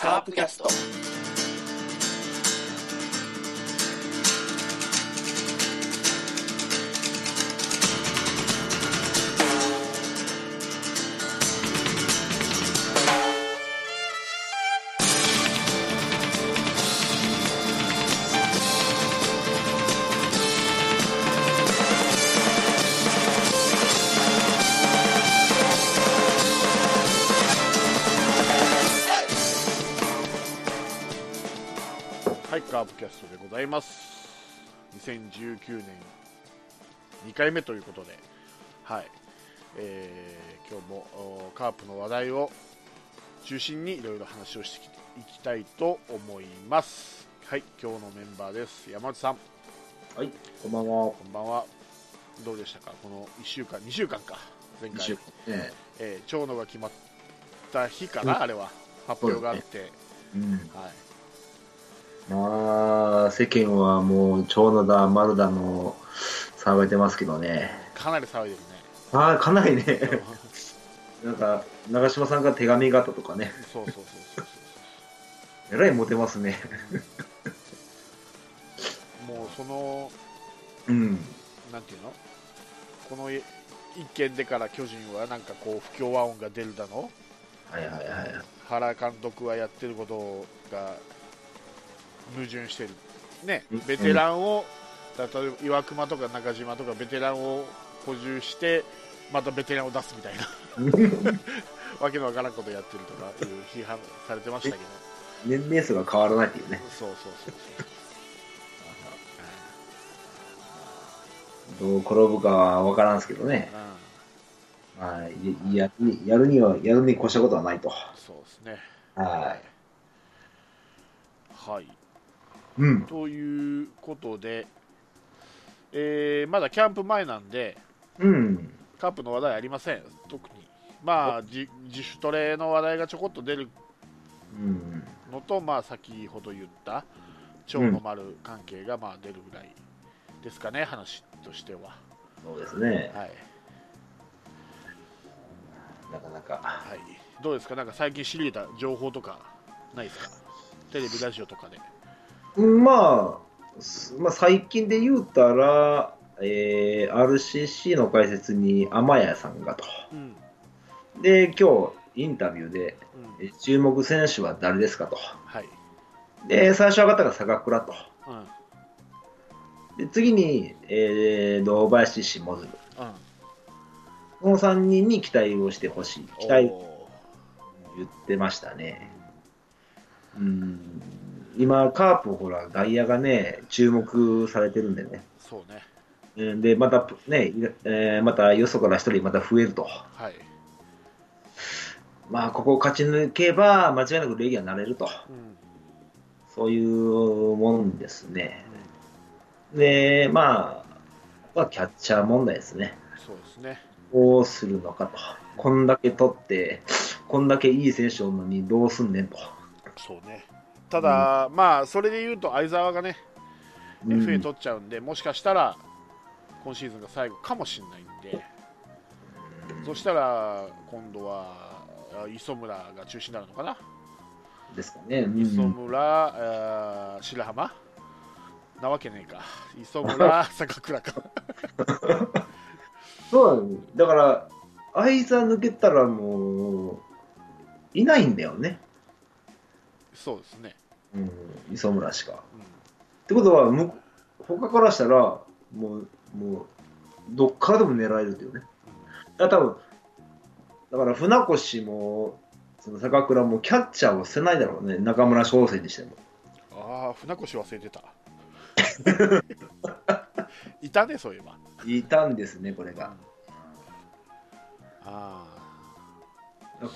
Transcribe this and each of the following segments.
カープキャスト。ざいます。2019年2回目ということで、はい、えー今日もおカープの話題を中心にいろいろ話をしていきたいと思います。はい、今日のメンバーです。山内さん、はい、こんばんは。こんばんは。どうでしたか？この1週間、2週間か。前回一週、ね、えー長野が決まった日かな、あれは。発表があって、うん。はい。まあ、世間はもう、長野だ、丸だの、騒いでますけどね。かなり騒いでるね。ああ、かなりね、なんか、長嶋さんが手紙があったとかね、そうそうそうそうそう。えらいモテますね。もうその、うん。なんていうの？この一件でから巨人はなんかこう不協和音が出るだの？はいはいはい。原監督はやってることが矛盾してる、ねうん、ベテランを、例えば岩隈とか中島とかベテランを補充してまたベテランを出すみたいな わけのわからんことやってるとかいう批判されてましたけど年齢数が変わらないっていうね。そうそうそうそうどう転ぶかは分からんすけどね。うんまあ、いやるにやるには、やるに越したことはないと。そうですねははいい。うん。ということで、えーまだキャンプ前なんで、うん。カープの話題ありません、特に。まあ、じ自主トレの話題がちょこっと出るうん。のと、まあ、先ほど言った長野丸関係がまあ出るぐらいですかね、話としては。そうですね。はいなかなか。はい、どうですか、なんか最近知り得た情報とかないですか、テレビ、ラジオとかで。まあ、すまあ、最近で言うたら、えー RCC の解説に天谷さんがと。うんで、今日、インタビューで、うんえ注目選手は誰ですかと。はいで、最初上がったのが坂倉と。うんで、次に、えー堂林、下鶴。うんこの3人に期待をしてほしい。期待言ってましたね。うん。今、カープ、ほら、外野がね、注目されてるんでね。ーそうね、うんで、またね、えーまたよそから一人また増えると。はい、まあ、ここを勝ち抜けば、間違いなくレギュラーになれると。うんそういうもんですね。で、まあ、まあ、キャッチャー問題ですね。そうですね。どうするのかと。こんだけ取って、こんだけいい選手おるのにどうすんねんと。そうねただ、まあそれで言うと相澤がね、うん。FA 取っちゃうんでもしかしたら今シーズンが最後かもしれないんで、そしたら今度はあ磯村が中心になるのかな、ですかね。うん。磯村、白浜？なわけねえか。磯村 坂倉か。そうなのだから、相座抜けたらもう、いないんだよね。そうですね、うん、磯村しか。うってことは、む他からしたら、もう、もう、どっからでも狙えるっていうね。だから多分、だから船越も、その坂倉もキャッチャーを捨てないだろうね、中村翔成にしても。ん、ああ船越忘れてた いたねそういえばいたんですね、これが。あ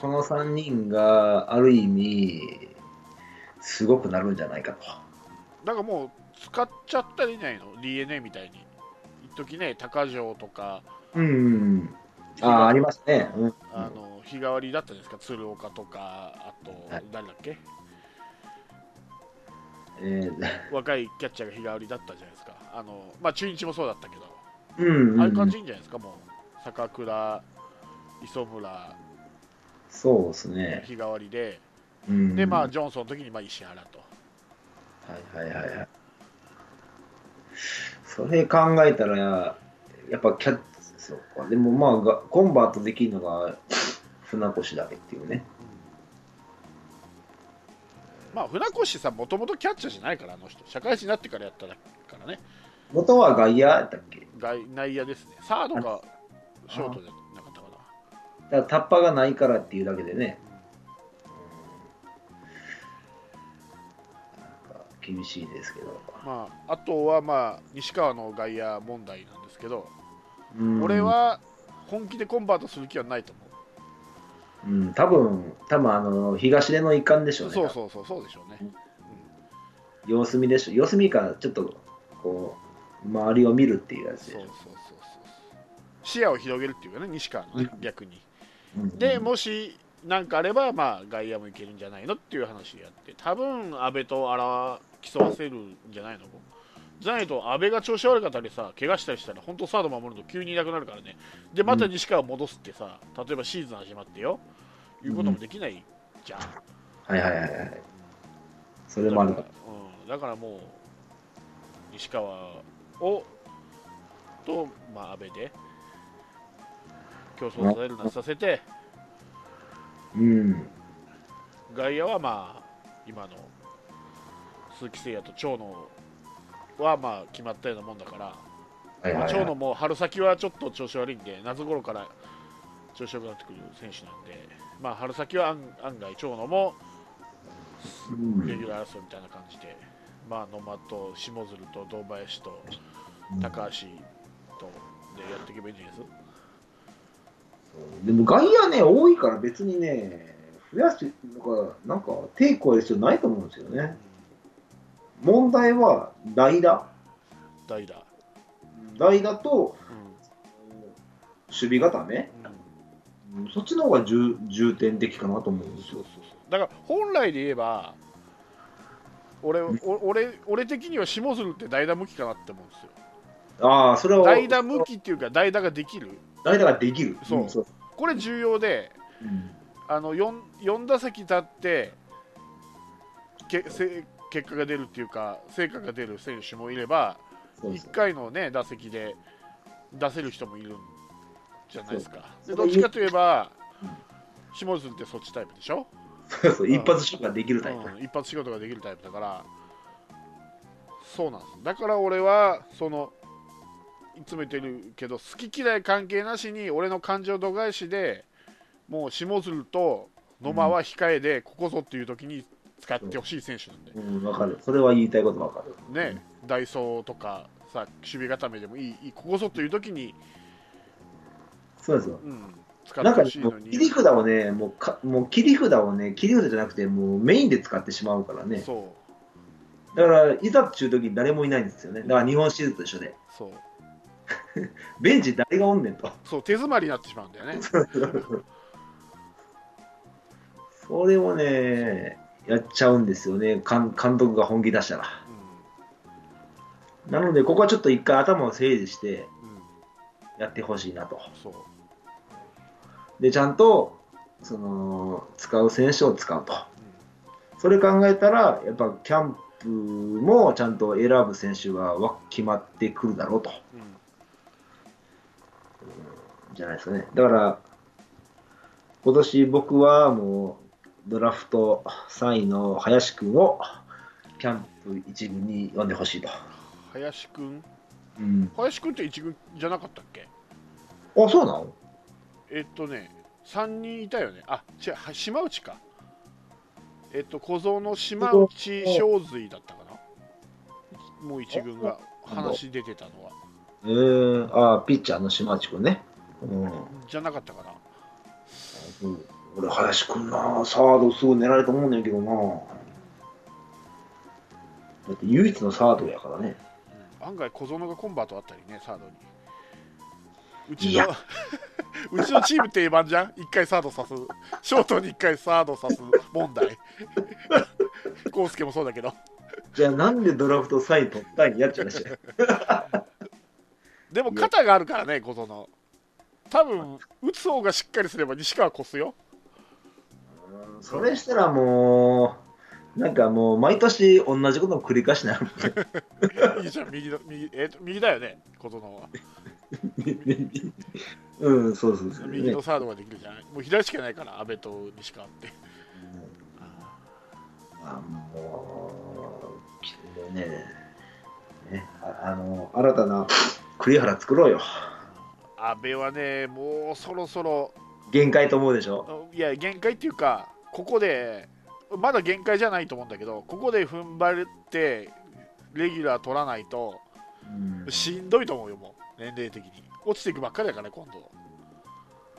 この3人がある意味、すごくなるんじゃないかと。あだからもう使っちゃったらいいんじゃないの？DNA みたいに。一時ね高城とか。うん。ああ、ありますね。うん、あの日替わりだったじゃないですか。鶴岡とかあと、はい。誰だっけ？えー若いキャッチャーが日替わりだったじゃないですか。あのまあ中日もそうだったけど、うん、うん。ああいう感じいいんじゃないですかもう。坂倉磯村。そうですね。日替わりで、うん、で、まあ、はジョンソンの時にまあ石原と。いはいはいはい。それ考えたら、やっぱキャッそうか。でもまあが、コンバートできるのが船越だけっていうね。まあ、船越さん、もともとキャッチャーじゃないから、あの人、社会人になってからやったからね、元は外野やったっけ？外内野ですね、サードかショートじゃなかったかな。だからタッパがないからっていうだけでね。厳しいですけど。まあ、あとは、まあ、西川の外野問題なんですけど、うん俺、は本気でコンバートする気はないと思うん、多分多分あの東出の一環でしょう。うね。そうそうそう、そうでしょうね。様子見でしょ。様子見からちょっとこう周りを見るっていうやつでそうそうそうそう。視野を広げるっていうかね、西川のね、逆に。うんで、もし何かあれば、まあ、外野もいけるんじゃないのっていう話でやって、多分阿部と荒競わせるんじゃないの？じゃないと、阿部が調子悪かったりさ、怪我したりしたら、本当、サード守ると急にいなくなるからね、で、また西川を戻すってさ、例えばシーズン始まってよ、いうこともできないじゃん。はいはいはいはい。それもあるか。ら,、うん、だからもう、西川をと、まあ、阿部で競争させるなさせて、うん。外野はまあ今の鈴木誠也と長野はまあ決まったようなもんだから、はいはい、はい。まあ長野も春先はちょっと調子悪いんで夏頃から調子良くなってくる選手なんで、まあ、春先は案案外長野もうんレギュラー争いみたいな感じで、まあ、野間と下鶴と堂林と高橋とでやっていけばいいんじゃないです？でも外野ね、多いから別にね、増やして、なんか、なんか抵抗やる必要ないと思うんですよね。問題は代打？代打、代打とうん。守備固め？うん。うんそっちの方が重重点的かなと思うんですよ。そうそう。そう。だから本来で言えば俺俺俺的には下鶴って代打向きかなって思うんですよ。ああ、それは代打向きっていうか代打ができる？代打ができる。そう。んそうこれ重要でうん。あの 4, 4打席立ってけせ結果が出るっていうか成果が出る選手もいれば1そうそう。回の、ね、打席で出せる人もいるんじゃないですか。でどっちかといえばうん下鶴ってそっちタイプでしょ？そうそう一発勝負ができるタイプ。うん、一発仕事ができるタイプだから。そうなんです。だから俺はそのいつも言ってるけど好き嫌い関係なしに俺の感情度外視でもう下鶴と野間は控えでここぞっていう時に使ってほしい選手なんで、うん、わかる。それは言いたいことわかる。ね、ダイソーとかさ守備固めでもいいここぞという時に、そうですよ。うん、なんかほしいのにもう切り札をね、もうかもう切り札をね、切り札じゃなくて、もうメインで使ってしまうからね。そうだから、いざっていう時に誰もいないんですよね。だから日本シリーズと一緒で。そう ベンチ誰がおんねんと。そう手詰まりになってしまうんだよね それをね、やっちゃうんですよね。監監督が本気出したら。うなので、ここはちょっと一回頭を整理してやってほしいなと。そうで、ちゃんと、その、使う選手を使うと。うそれ考えたら、やっぱキャンプもちゃんと選ぶ選手がわ決まってくるだろうと。じゃないですかね。だから、今年僕はもう、ドラフト3位の林くんを、キャンプ1軍に呼んでほしいと。林くん？うん。林くんって一軍じゃなかったっけ？あ、そうなの？えっとね3人いたよね。あ違うは島内か。えっと小僧の島内正髄だったかな？もう一軍が話出てたのは。えー、あ、ピッチャーの島内くんね。うん。じゃなかったかな？う。ん俺、林くんな、サードすぐ狙えると思うんだけどな。だって唯一のサードやからね。うん案外小園がコンバートあったりねサードに。うちの うちのチーム定番じゃん？1回サードさす。ショートに1回サードさす問題。康介もそうだけど。じゃあなんでドラフト3位取ったんやっちゃいまし。でも肩があるからね小園。多分打つ方がしっかりすれば西川越すよ。うんそれしたらもう、なんかもう、毎年同じことの繰り返しになる。いいじゃん、右の右,、えーと右だよね、琴ノは。うん、そうそうそう。ね右のサードができるじゃん。もう左しかいないから、阿部と西川って。あもう、きねねああの、新たな栗原作ろうよ。阿部はね、もうそろそろ、限界と思うでしょ？いや、限界っていうか、ここで、まだ限界じゃないと思うんだけど、ここで踏ん張って、レギュラー取らないと、うんしんどいと思うよ、もう、年齢的に。落ちていくばっかりだからね、今度。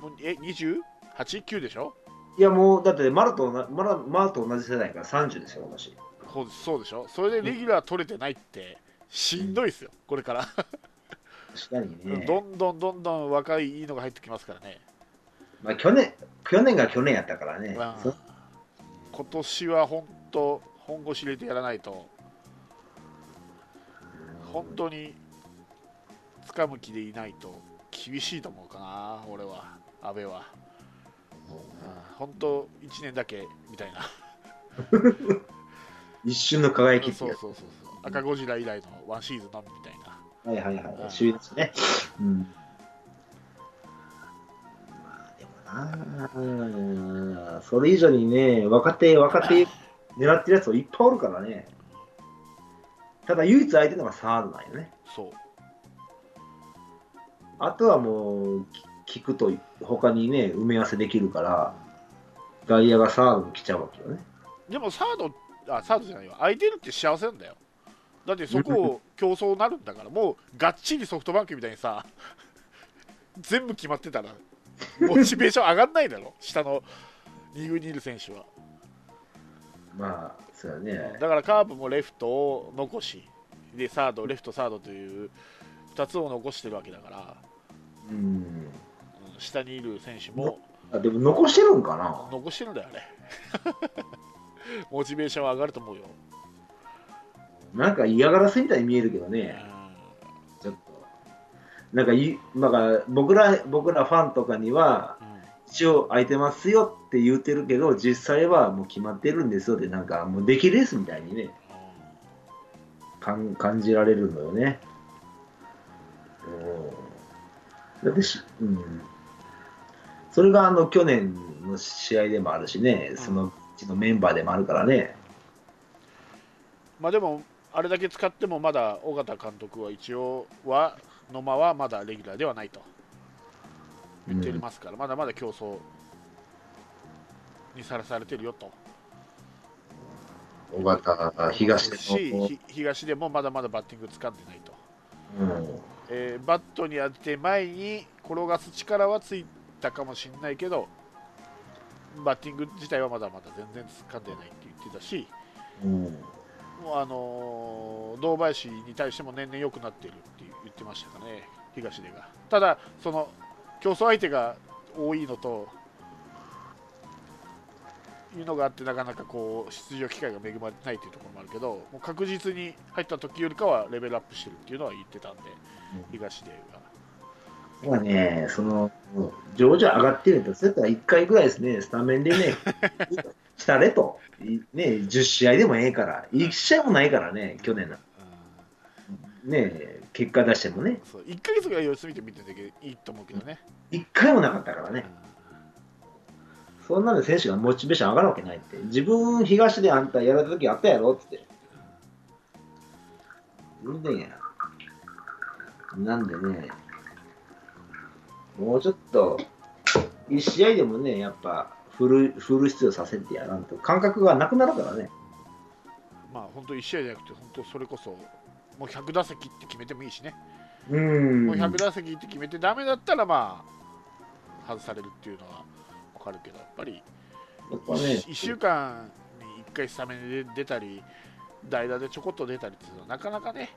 もうえ、28?9 でしょ？いやもう、だってマラとなマラマラと同じ世代から30ですよ、私。そうそうでしょ？それでレギュラー取れてないって、しんどいですよ、これから。確かにね。どんどんどんどん若いいいのが入ってきますからね。まあ、去年、去年が去年やったからね。まあそ今年は本当、本腰入れてやらないと、本当に掴む気でいないと厳しいと思うかな、俺は、阿部は。うん本当、1年だけみたいな。一瞬の輝きそうやそうそうそう。赤ゴジラ以来のワンシーズンのみみたいな。はいはいはうんい。首位ですね。うん。ああ、それ以上にね、若手、若手狙ってるやついっぱいおるからね。ただ唯一空いてるのがサードなんよね。そう。あとはもう、き聞くと他にね、埋め合わせできるから、外野がサードに来ちゃうわけよね。でもサード、あ、サードじゃないわ。空いてるって幸せなんだよ。だってそこを競争になるんだから、もうがっちりソフトバンクみたいにさ、全部決まってたら、モチベーション上がんないだろ、下の2軍にいる選手は。まあ、そうだね。だからカープもレフトを残し、で、サード、レフト、サードという2つを残してるわけだから、うん。うん下にいる選手もあでも残してるんかな？残してるんだよ、あれ。モチベーションは上がると思うよ。なんか嫌がらせみたいに見えるけどうね。なんかい、なんか僕ら、僕らファンとかには、うん一応空いてますよって言ってるけど、実際はもう決まってるんですよって、なんかもう出来レースみたいにね、かん感じられるのよね。うん。だってし、うん。それがあの去年の試合でもあるしね、そのうちのメンバーでもあるからね。まあでも、あれだけ使ってもまだ尾形監督は一応は野間はまだレギュラーではないと言ってますから、まだまだ競争にさらされてるよと。尾形、東でしも、ひ東でもまだまだバッティング掴んでないと、うん、えーバットに当てて前に転がす力はついたかもしれないけどバッティング自体はまだまだ全然掴んでないって言ってたしうん、もうあのー堂林に対しても年々良くなっているって言ってましたかね、東出が。ただ、その競争相手が多いのというのがあって、なかなかこう出場機会が恵まれてないというところもあるけど、もう確実に入った時よりかはレベルアップしてるっていうのは言ってたんで、東出が。まあね、その、上々上がってると、そうやったら1回ぐらいですね、スタメンでね、したれと、いね、10試合でもええから、1試合もないからね、去年の。ね、結果出してもね、そう1ヶ月ぐらい様子見てみてんだけどいいと思うけどね。1回もなかったからね、そんなんで選手がモチベーション上がるわけないって、自分、東であんたやられた時あったやろって。全然や。なんでね、もうちょっと、1試合でもね、やっぱフル、フル出場させてやらんと、感覚がなくなるからね。まあ本当1試合じゃなくて、本当それこそもう100打席って決めてもいいしね。うん。もう100打席って決めてダメだったらまあ外されるっていうのは分かるけどやっぱりやっぱね、1, 週間に1回スタメンで出たり代打でちょこっと出たりっていうのはなかなかね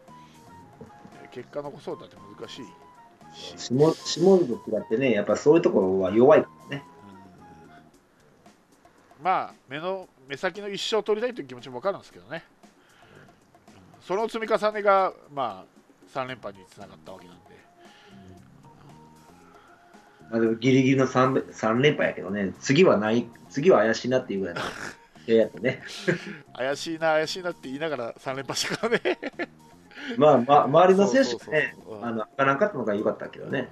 結果残そうだって難しいし、下下地と違ってね、やっぱそういうところは弱いまあ目の目先の一生取りたいという気持ちも分かるんですけどね、うんその積み重ねがまあ3連覇につながったわけなんで、まあ、でもギリギリの 3, 3連敗やけどね、次はない、次は怪しいなっていうぐらいの やったね。怪しいな、怪しいなって言いながら3連覇したからね。まあ、まあ、周りの選手がねあの、開かなかったのが良かったけどね。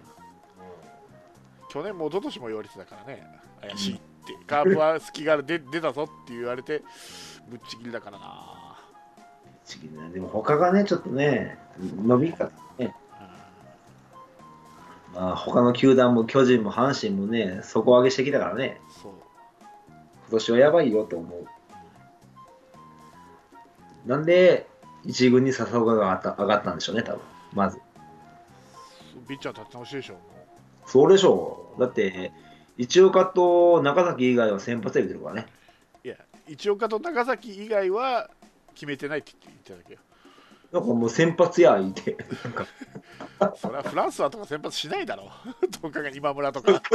去年も一昨年も言われてたからね、怪しいって、カープは隙が出出たぞって言われて、ぶっちぎりだからな。次ねでも他がね、ちょっとね、伸びかね。まあ、他の球団も巨人も阪神もね、底上げしてきたからね、そう今年はやばいよと思う。なんで、一軍に笹岡が上がったんでしょうね、多分まず。ピッチャー立て直しでしょ、もそうでしょう。だって、一岡と中崎以外は先発で出てるからね。う。いや、一岡と長崎以外は決めてないって言ってただけよ。なんかもう先発や言って。なんか それはフランスはとか先発しないだろう。どうかが今村とか。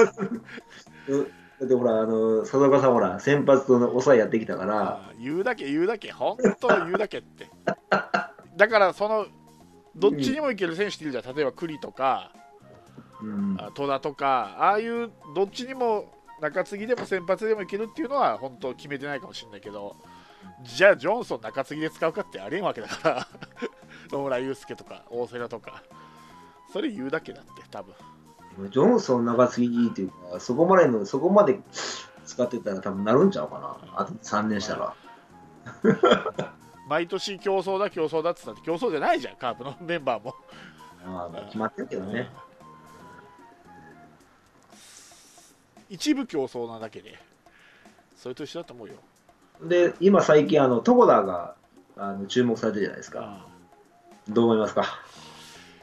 だってほら、あの、笹岡さんほら、先発との抑えやってきたから、言うだけ言うだけ、本当言うだけって。だから、その、どっちにもいける選手っているじゃん。例えば栗とか、戸田とか、ああいうどっちにも中継ぎでも先発でもいけるっていうのは本当決めてないかもしれないけど、じゃあジョンソン中継ぎで使うかってありえんわけだから、野村祐介とか大瀬良とか、それ言うだけだって、多分ジョンソン長継ぎっていうか、そこまでの、そこまで使ってたら多分なるんちゃうかな。あと3年したら。毎年競争だ、競争だって言ったって、競争じゃないじゃん、カープのメンバーも。まあ、まあ決まってるけどね。一部競争なだけで、それと一緒だと思うよ。で、今最近、あの、トコダがあの注目されてるじゃないですか。どう思いますか？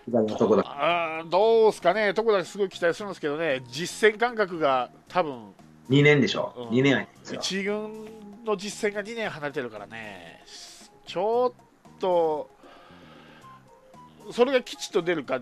左のトコダ。あーどうすかね、とこだけすごい期待するんですけどね、実戦感覚が多分2年でしょ？うん2年空いてるんですよ。一軍の実戦が2年離れてるからね、ちょっと、それがきちっと出るか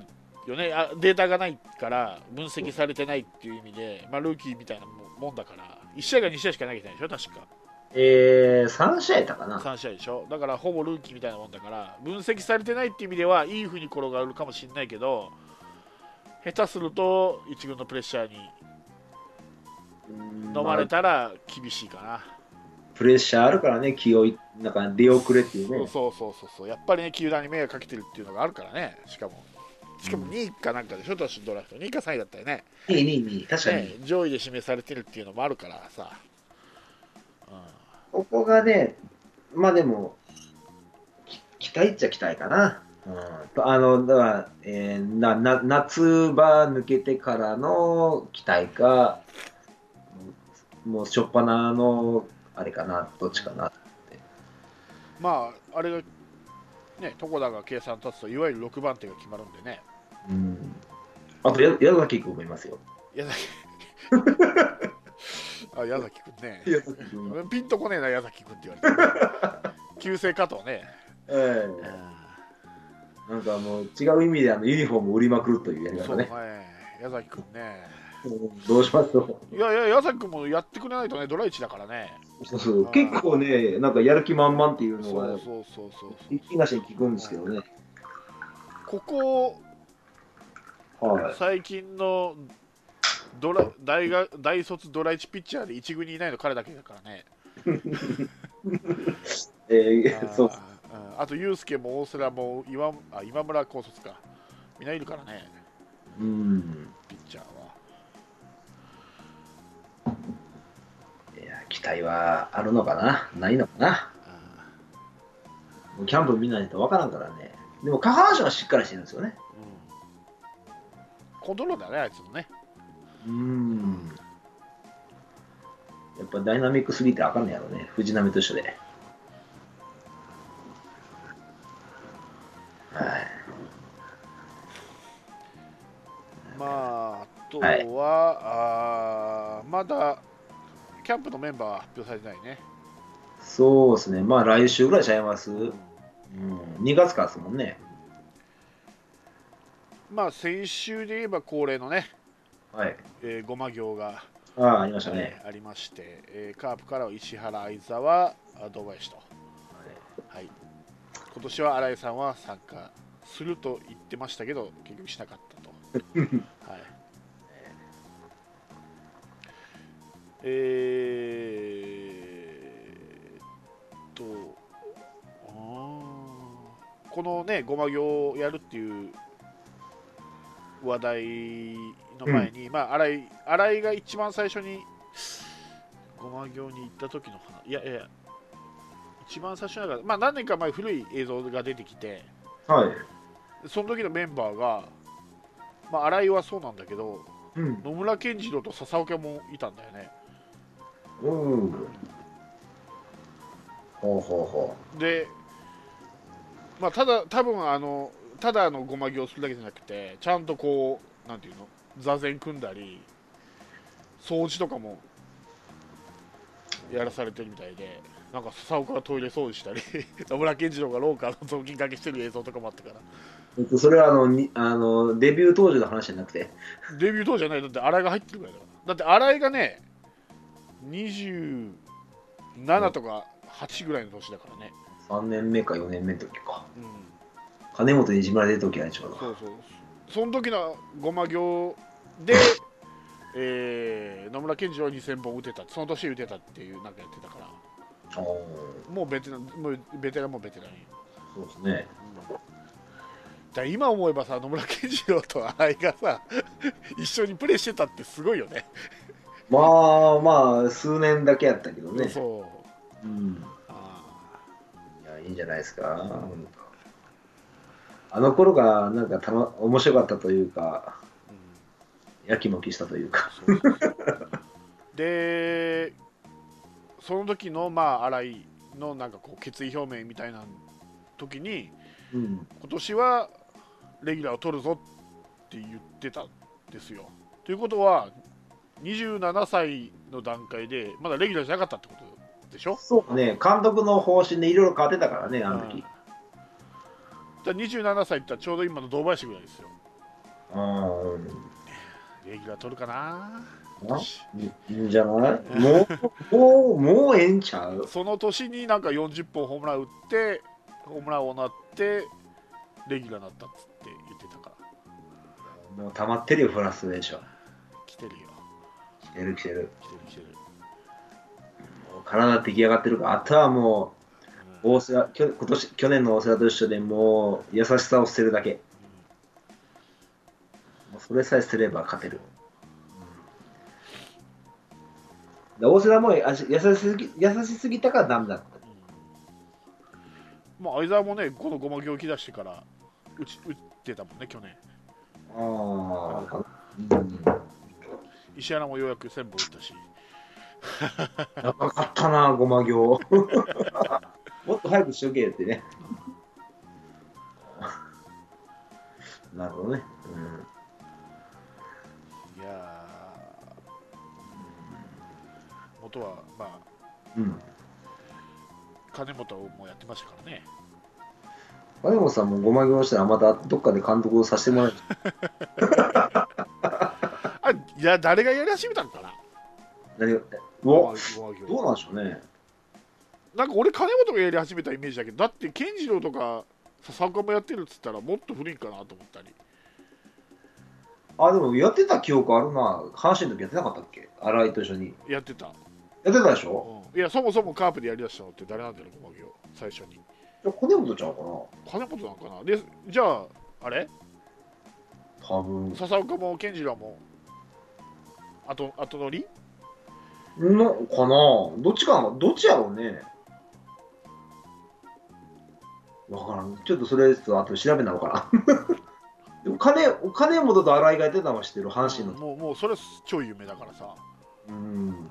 よね、あデータがないから、分析されてないっていう意味で、まあ、ルーキーみたいなもんだから、1試合が2試合しか投げてないでしょ、確か、えー、3試合やったかな。3試合でしょ、だからほぼルーキーみたいなもんだから、分析されてないっていう意味では、いい風に転がるかもしれないけど、下手すると、1軍のプレッシャーに飲まれたら厳しいかな。プレッシャーあるからね、気をい、なんか出遅れっていうね。そうそうそうそうやっぱりね球団に迷惑かけてるっていうのがあるからねしかもしかも2位かなんかでしょ、今年のドラフト2位か3位だったよね2位、2位、2位。確かに。ね上位で指名されてるっていうのもあるからさ、ここがね、まあでも、き期待っちゃ期待かな。うん、とあの、だから、えーなな夏場抜けてからの期待か、もう初っ端の、あれかな、どっちかな。うんまああれがね床田が計算立つといわゆる6番手が決まるんでね。うん。あと、や矢崎君もいますよ。矢崎。あ矢崎君ね。君。ピンとこねえな矢崎君って言われて旧姓加藤ね、ええ。なんかもう違う意味であのユニフォーム売りまくるというやりそう方ね。ね矢崎君ねどうします？と。いやいや矢崎君もやってくれないとねドラ1だからねそうそう結構ね、なんかやる気満々っていうのがそう、そうそうそうそう東に聞くんですけどね。ここはい。最近のドラ大学大卒ドラ1ピッチャーで一軍にいないの彼だけだからね。えー、そうあと、ユースケも大瀬良も今あ今村高卒か。みんないるからね、うん。ピッチャー期待はあるのかな？ないのかな？あもうキャンプ見ないとわからんからね。でも下半身はしっかりしてるんですよね。ーうん、コントロールだね、あいつのね。うん。やっぱダイナミック3ってあかんねやろね。藤波と一緒で。はい。まあ、あとは、はいあーまだキャンプのメンバーは発表されてないね。そうですね。まあ来週ぐらいちゃいます？ううんん。2月からですもんね。まあ、先週で言えば恒例のね、はい。えー、ごま行がああ、ありましたね。えーありまして、えーカープからは石原、相澤、あ堂林と、はい、今年は新井さんは参加すると言ってましたけど、結局しなかったと。はいえー、っとこのねごま行をやるっていう話題の前に、まあ新井新井が一番最初にごま行に行った時の話いやいや一番最初だから、まあ、何年か前古い映像が出てきてはい。その時のメンバーが、まあ、新井はそうなんだけどうん。野村健次郎と笹岡もいたんだよねうん。ほうほうほで、まあ、ただ多分あのただあのごま行するだけじゃなくてちゃんとこうなんていうの座禅組んだり掃除とかもやらされてるみたいでなんか笹岡がトイレ掃除したり 野村健次郎が廊下の雑巾掛けしてる映像とかもあったからそれはあの、にあの、デビュー当時の話じゃなくて。デビュー当時じゃないだって新井が入ってるぐらいだからだって新井がね27とか8ぐらいの年だからね、3年目か4年目の時か。うん、金本にいじめられてる時やね、ちょうど。そうそう。その時のごま行で、えー野村健次郎は2000本打てたその年打てたっていうなんかやってたから。もうベテランもうベテランもベテランよ、そうですね。うん。だ今思えばさ野村健次郎と新井がさ 一緒にプレーしてたってすごいよねまあまあ、数年だけやったけどね。そううん。あいや、いいんじゃないですか。あの頃が、なんかたま、面白かったというか、ー、うんやきもきしたというか。そうそうそうでその時のまあ新井のなんかこう決意表明みたいな時にうん。今年はレギュラーを取るぞって言ってたんですよ。ということは27歳の段階でまだレギュラーじゃなかったってことでしょ？そうね、監督の方針でいろいろ変わってたからね、あの時。だから27歳ってちょうど今の堂林ぐらいですよ。うん。レギュラー取るかな？あ？いいんじゃない？もう、もう、もうええんちゃう？その年になんか40本ホームラン打ってホームランをなってレギュラーになったっつって言ってたから。もう溜まってるよ、フラストレーション。来てるよ。来てる来てる。体出来上がってるから、あとはもう大瀬良、きょ今年、去年の大瀬良と一緒でもう、優しさを捨てるだけ。もうそれさえ捨てれば勝てる。で大瀬良も優しすぎ優しすぎたからダメだった。まあ相沢もねこのごま行き出してから打ち打ってたもんね去年ああ、うん。石原もようやく1000本打ったし長かったな、ごま行。もっと早くしとけよってね。なるほどね。いやー元はまあうん。うん。金本もやってましたからね金本さんもごま行したらまたどっかで監督をさせてもらえる。あいや誰がやり始めたのかな？何がどうなんでしょうね。なんか俺金本がやり始めたイメージだけどだって健次郎とか笹岡もやってるっつったらもっと古いんかなと思ったり。あ、でもやってた記憶あるな。阪神の時やってなかったっけ？新井と一緒に。やってた、やってたでしょ？うん。いやそもそもカープでやりだしたのって誰なんだろうごま行最初に。じゃあ、金本ちゃうかな？金本なんかな？でじゃああれ？多分。笹岡も健次郎も後後乗り？のかな？どっちかなどっちやろうね。わからん。ちょっとそれちょっと後で調べなのかな。でも金、金本と新井がやってたのは知ってる、阪神の。もうもうそれ超有名だからさ、うん。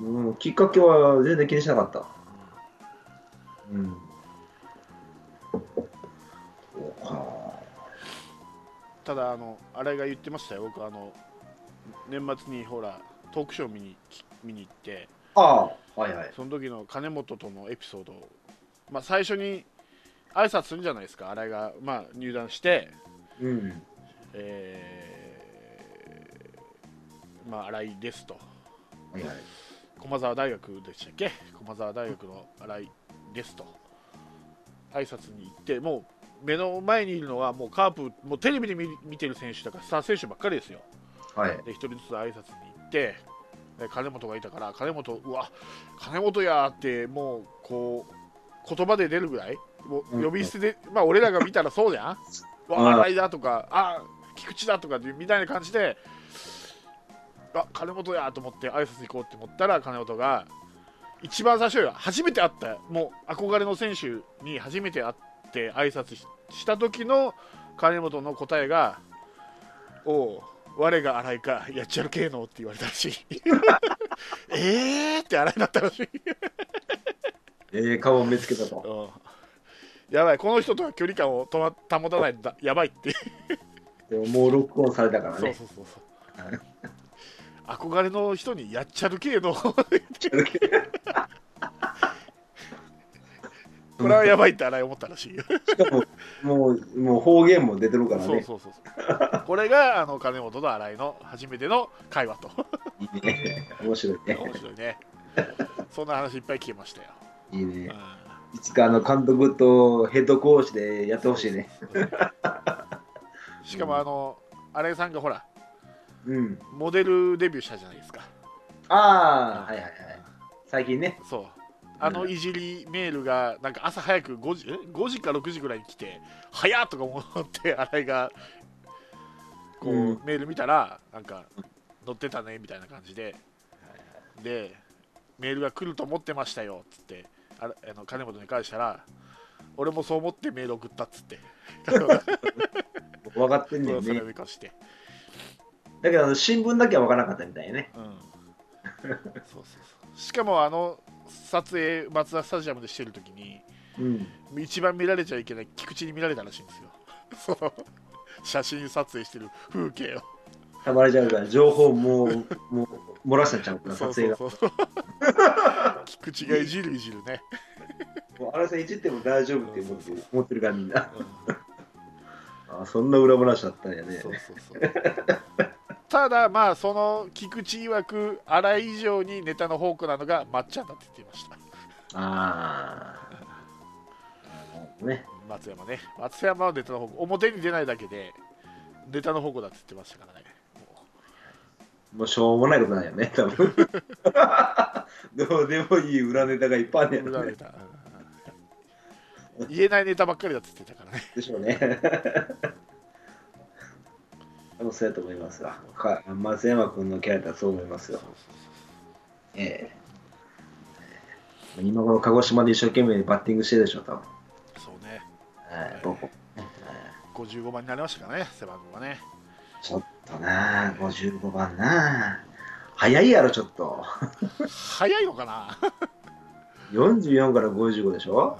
うんうん、きっかけは全然気にしなかった。うん。そうか。ただあの新井が言ってましたよ僕あの年末にほらトークショー見に見に行ってああ、はいはい。その時の金本とのエピソードを、まあ、最初に挨拶するじゃないですか新井が、まあ、入団して、うん。えーまあ、新井ですとはいはい。駒澤大学でしたっけ？駒澤大学の新井ですと挨拶に行ってもう目の前にいるのはもうカープもうテレビで見見てる選手だからスター選手ばっかりですよはい。で一人ずつ挨拶に行ってで金本がいたから金本うわ金本やーってもうこう言葉で出るぐらいもううん。呼び捨てで、まあ俺らが見たらそうじゃん。わうん新井だとかあ菊池だとかみたいな感じであ金本やと思って挨拶行こうって思ったら金本が一番最初よ。初めて会ったもう憧れの選手に初めて会って挨拶しした時の金本の答えが「おう我が新井かやっちゃる系の」って言われたらしい えー？って新井だったらしい、えー、顔を見つけたと。うん、やばいこの人とは距離感をとま保たないんだやばいって。でももうロックオンされたからね。そうそうそうそう。憧れの人にやっちゃる系のこれはやばいって新井思ったらしいよしかも、もう、もう方言も出てるからね。そうそうそうそうこれがあの金本と新井の初めての会話といいね。面白いね。面白いねそんな話いっぱい聞けましたよ、いいうね。んいつかあの監督とヘッドコーチでやってほしいね。しかもあの新井さんがほらうん。モデルデビューしたじゃないですかああ、はいはいはい。最近ね。そうあのいじりメールがなんか朝早く5時え？5時か6時ぐらいに来て早っとか思って新井がこう、うん。メール見たらなんか載ってたねみたいな感じで。でメールが来ると思ってましたよっつってああの金本に返したら俺もそう思ってメール送ったっつって。分かってんねんそれかして、だけど新聞だけは分からなかったみたいね。うん、そうそうそう。しかもあの撮影松田スタジアムでしてる時にうん。一番見られちゃいけない菊池に見られたらしいんですよ その写真撮影してる風景をたまれちゃうから、情報もう、もう、漏らしちゃうから、撮影が。菊池がいじるいじるね、もうあれさんいじっても大丈夫って思って思ってるからみんな。うんあそんな裏話だったんやねそ。うそうそうただまあその菊池曰く新井以上にネタの宝庫なのがまっちゃんだって言っていましたああ。ね。松山ね松山はネタの宝庫表に出ないだけでネタの宝庫だって言ってましたからねももうしょうもないことなんやね、多分。どうでもいい裏ネタがいっぱいあるんやろね。う裏ネタうん言えないネタばっかりだって言ってたからねでしょうね。多分そうやと思いますわ。か松山君のキャラだとそう思いますよ。ええ今頃鹿児島で一生懸命バッティングしてるでしょ、多分。そうねはい、僕55番になりましたからね背番号がねちょっとなあ、55番なあ。早いやろ、ちょっと。早いのかな？44から55でしょ？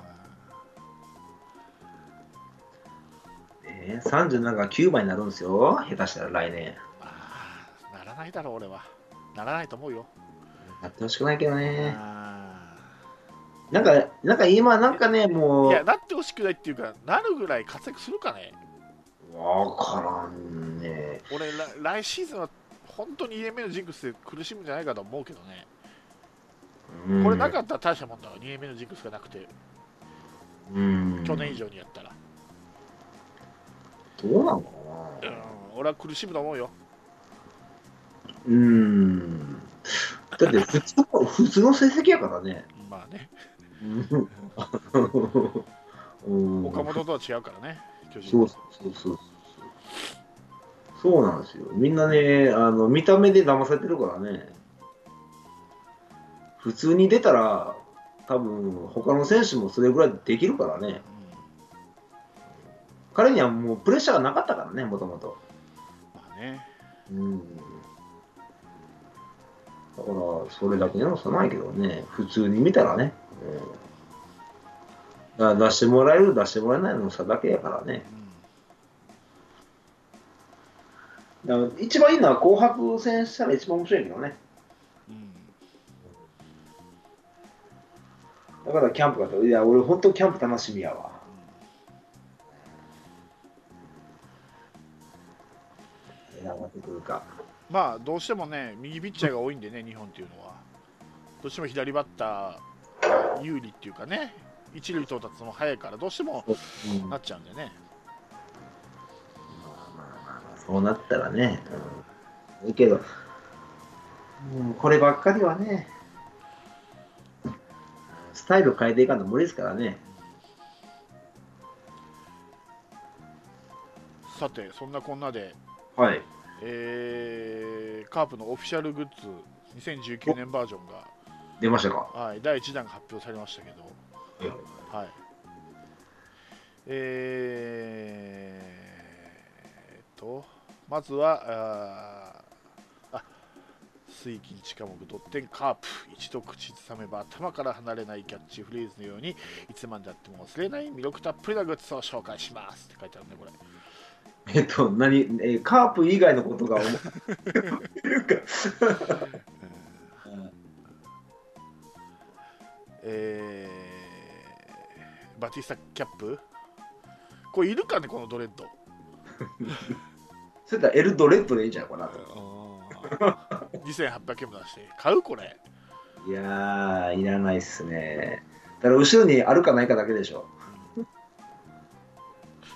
えー、37が9枚になるんですよ。下手したら来年。あーならないだろう俺はならないと思うよなってほしくないけどね。あなんか、なんか今、なんかね、ーもう、いやなってほしくないっていうかなるぐらい活躍するかねわからんね。俺ら来シーズンは本当に2年目のジンクスで苦しむんじゃないかと思うけどね、うんこれなかったら大したもんだわ2年目のジンクスがなくてうん。去年以上にやったら、どうなのかうんな。俺は苦しむと思うようん。だって普通の、普通の成績やからね。まあねうん岡本とは違うからねそうそうそう。そうなんですよ。みんなね、あの見た目で騙されてるからね。普通に出たら、多分他の選手もそれぐらいできるからね。彼にはもうプレッシャーがなかったからね、もともと。うんまあねうん。だから、それだけの差ないけどね、普通に見たらね。うん、だ出してもらえる、出してもらえないの差だけやからね。だから一番いいのは紅白戦したら一番面白いけどね。うんうんだからキャンプがと、いや、俺本当キャンプ楽しみやわ。まあどうしてもね右ピッチャーが多いんでね日本っていうのはどうしても左バッターが有利っていうかね一塁到達も早いからどうしてもうんなっちゃうんでねまあまあまあそうなったらね。うん、いいけど、うん、こればっかりはね、スタイル変えていかんと無理ですからね。さてそんなこんなで、はい。えーカープのオフィシャルグッズ2019年バージョンが、出ましたか？はい、第1弾が発表されましたけど、はい。えー、と、まずは、あ水金地下木ドッテンカープ。一度口ずさめば頭から離れないキャッチフレーズのようにいつまでたっても忘れない魅力たっぷりなグッズを紹介します。って書いてあるねこれえっと、何、えーカープ以外のことが思えるか。えー、バティスタキャップ？これいるかねこのドレッド それとエルドレッドでいいんじゃないかなと。2800円も出して買うこれいやー、いらないっすね。だから後ろにあるかないかだけでしょ。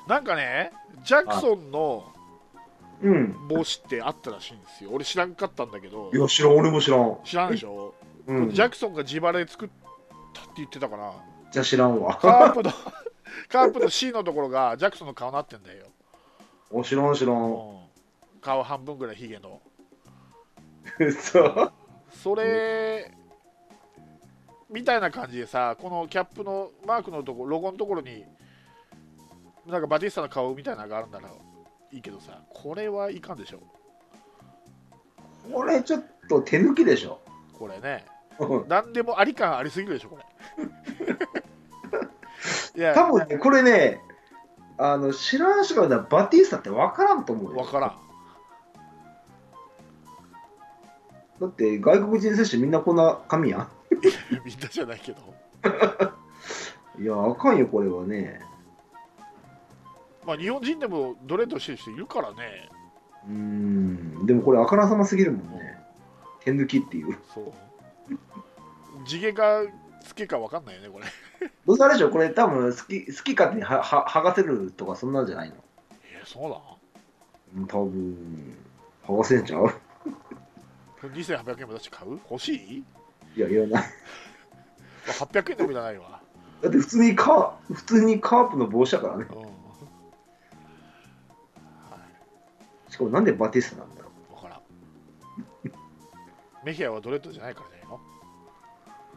なんかねジャクソンのうん。帽子ってあったらしいんですよ俺知らんかったんだけどいや、知らん、俺も知らん。知らんでしょ、うん。ジャクソンが自腹で作ったって言ってたからじゃあ知らんわ。カープの カープの C のところがジャクソンの顔になってんだよ、お、知らん、知らん。うん、顔半分ぐらいヒゲのそう。それみたいな感じでさこのキャップのマークのところロゴのところになんかバティスタの顔みたいなのがあるんならいいけどさこれはいかんでしょこれちょっと手抜きでしょ。これねうん何でもあり感ありすぎるでしょこれ いや多分ね、これね、あの知らん人が見たらバティスタって分からんと思うよ。分からんだって外国人選手みんなこんな髪やん？みんなじゃないけど いや、あかんよ、これはね。まあ日本人でもドレッドしてる人いるからね。うーん、でもこれあからさますぎるもんね。手抜きっていう。そう。地毛かつけか分かんないよねこれ。どうせあれでしょ、これ多分好き好き勝手にはは剥がせるとかそんなんじゃないの？えそうだうん多分、剥がせんちゃう？2800円も出して買う？欲しい？いや、いらない。800円でもいらないわ、だって普通にカー普通にカープの帽子だからね。うんかもなんでバティスタなんだろい、分からんメヒアはドレッドじゃないからじゃないの？う。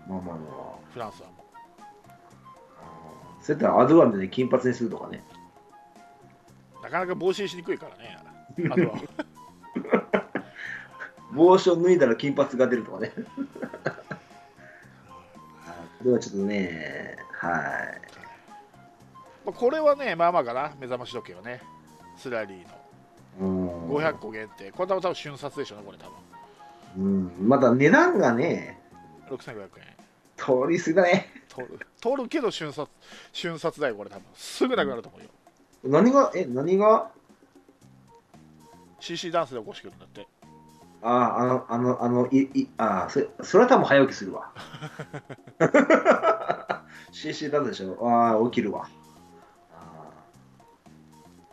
まあまあまあ。フランスはもそうやったらアドワンで金髪にするとかね。うなかなか防止しにくいからね あとは帽子を脱いだら金髪が出るとかね。これはちょっとね、はい。まあこれはねまあまあかな目覚まし時計はねスラリーのうん500個限定。これ多分。多分瞬殺でしょうねこれ多分うん、また値段がね、6500円。通り過ぎだね。取る。取るけど瞬殺瞬殺だよこれ多分。すぐなくなると思うよ。何が、え、何が、CC ダンスで起こしてくるんだって。あ、あの、あの、あの、い、い、あ、それ、それは多分早起きするわ。CC だでしょ？ああ、起きるわ。あ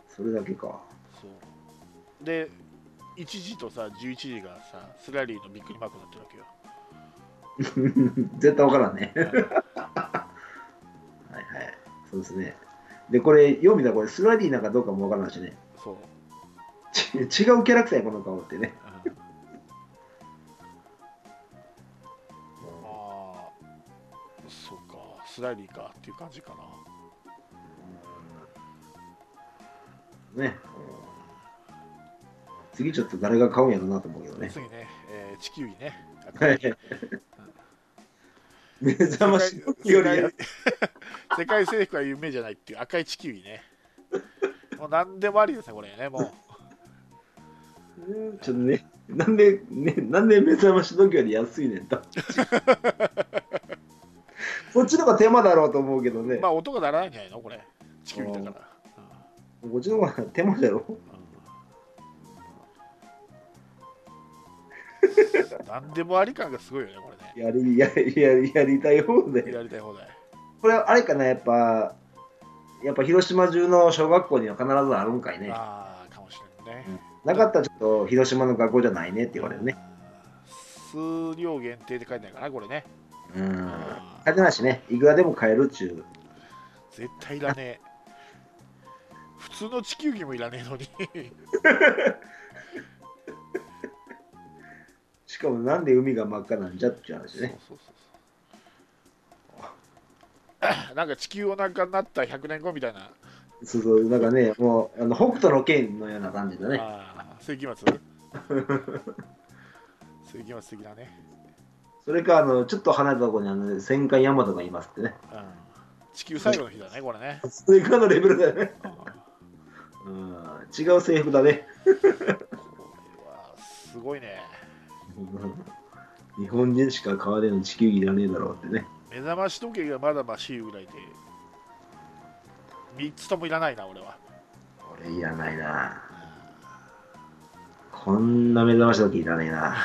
ー。それだけか。で1時とさ11時がさスラリーのびっくりマークになってるわけよ 絶対わからんね。はいはい。そうですね。で、これ、読みだ、これ、スラリーなんかどうかもわからないしね。そう、ち 違うキャラクターや、この顔ってね。うんああそうかスラリーかっていう感じかなね。うん次ちょっと誰が買うんやろうなと思うけどね。次ね、えー地球儀ねはい 目覚まし時よりや 世界征服は夢じゃないっていう赤い地球儀ねもう何でもありですねこれねもううん ちょっとね、なんで、ね、なんで目覚まし時より安いねんと。そっちの方が手間だろうと思うけどね。まあ音が鳴らないんじゃないのこれ地球儀だから、こっちの方が手間だろ？う。うん 何でもあり感がすごいよねこれねやり、やり、やり、やりたい方で。やりたい放題これ、あれかな、やっぱ、やっぱ広島中の小学校には必ずあるんかいね。ああかもしれないね、なかったらちょっと広島の学校じゃないねって言われるね。うん数量限定って書いてないかなこれねうん。あてなしね、いくらでも買えるっちゅう。絶対いらねえ普通の地球儀もいらねえのに かもなんで海が真っ赤なんじゃっていう話ね。そうそうそう。なんか地球温暖化になった100年後みたいな、そうそう、なんかね、もう、あの北斗の剣のような感じだね。あー世紀末。世紀末的なね、それか、あの、ちょっと離れたところにあの戦艦ヤマトがいますってね。うん、地球最後の日だねこれね、それぐらいのレベルだよね。うん。うん、違う制服だね。これはすごいね日本人しか買わねえの地球儀いらねえだろうってね。目覚まし時計がまだましいぐらいで3つともいらないな俺は俺いらないな。こんな目覚まし時計いらねえな。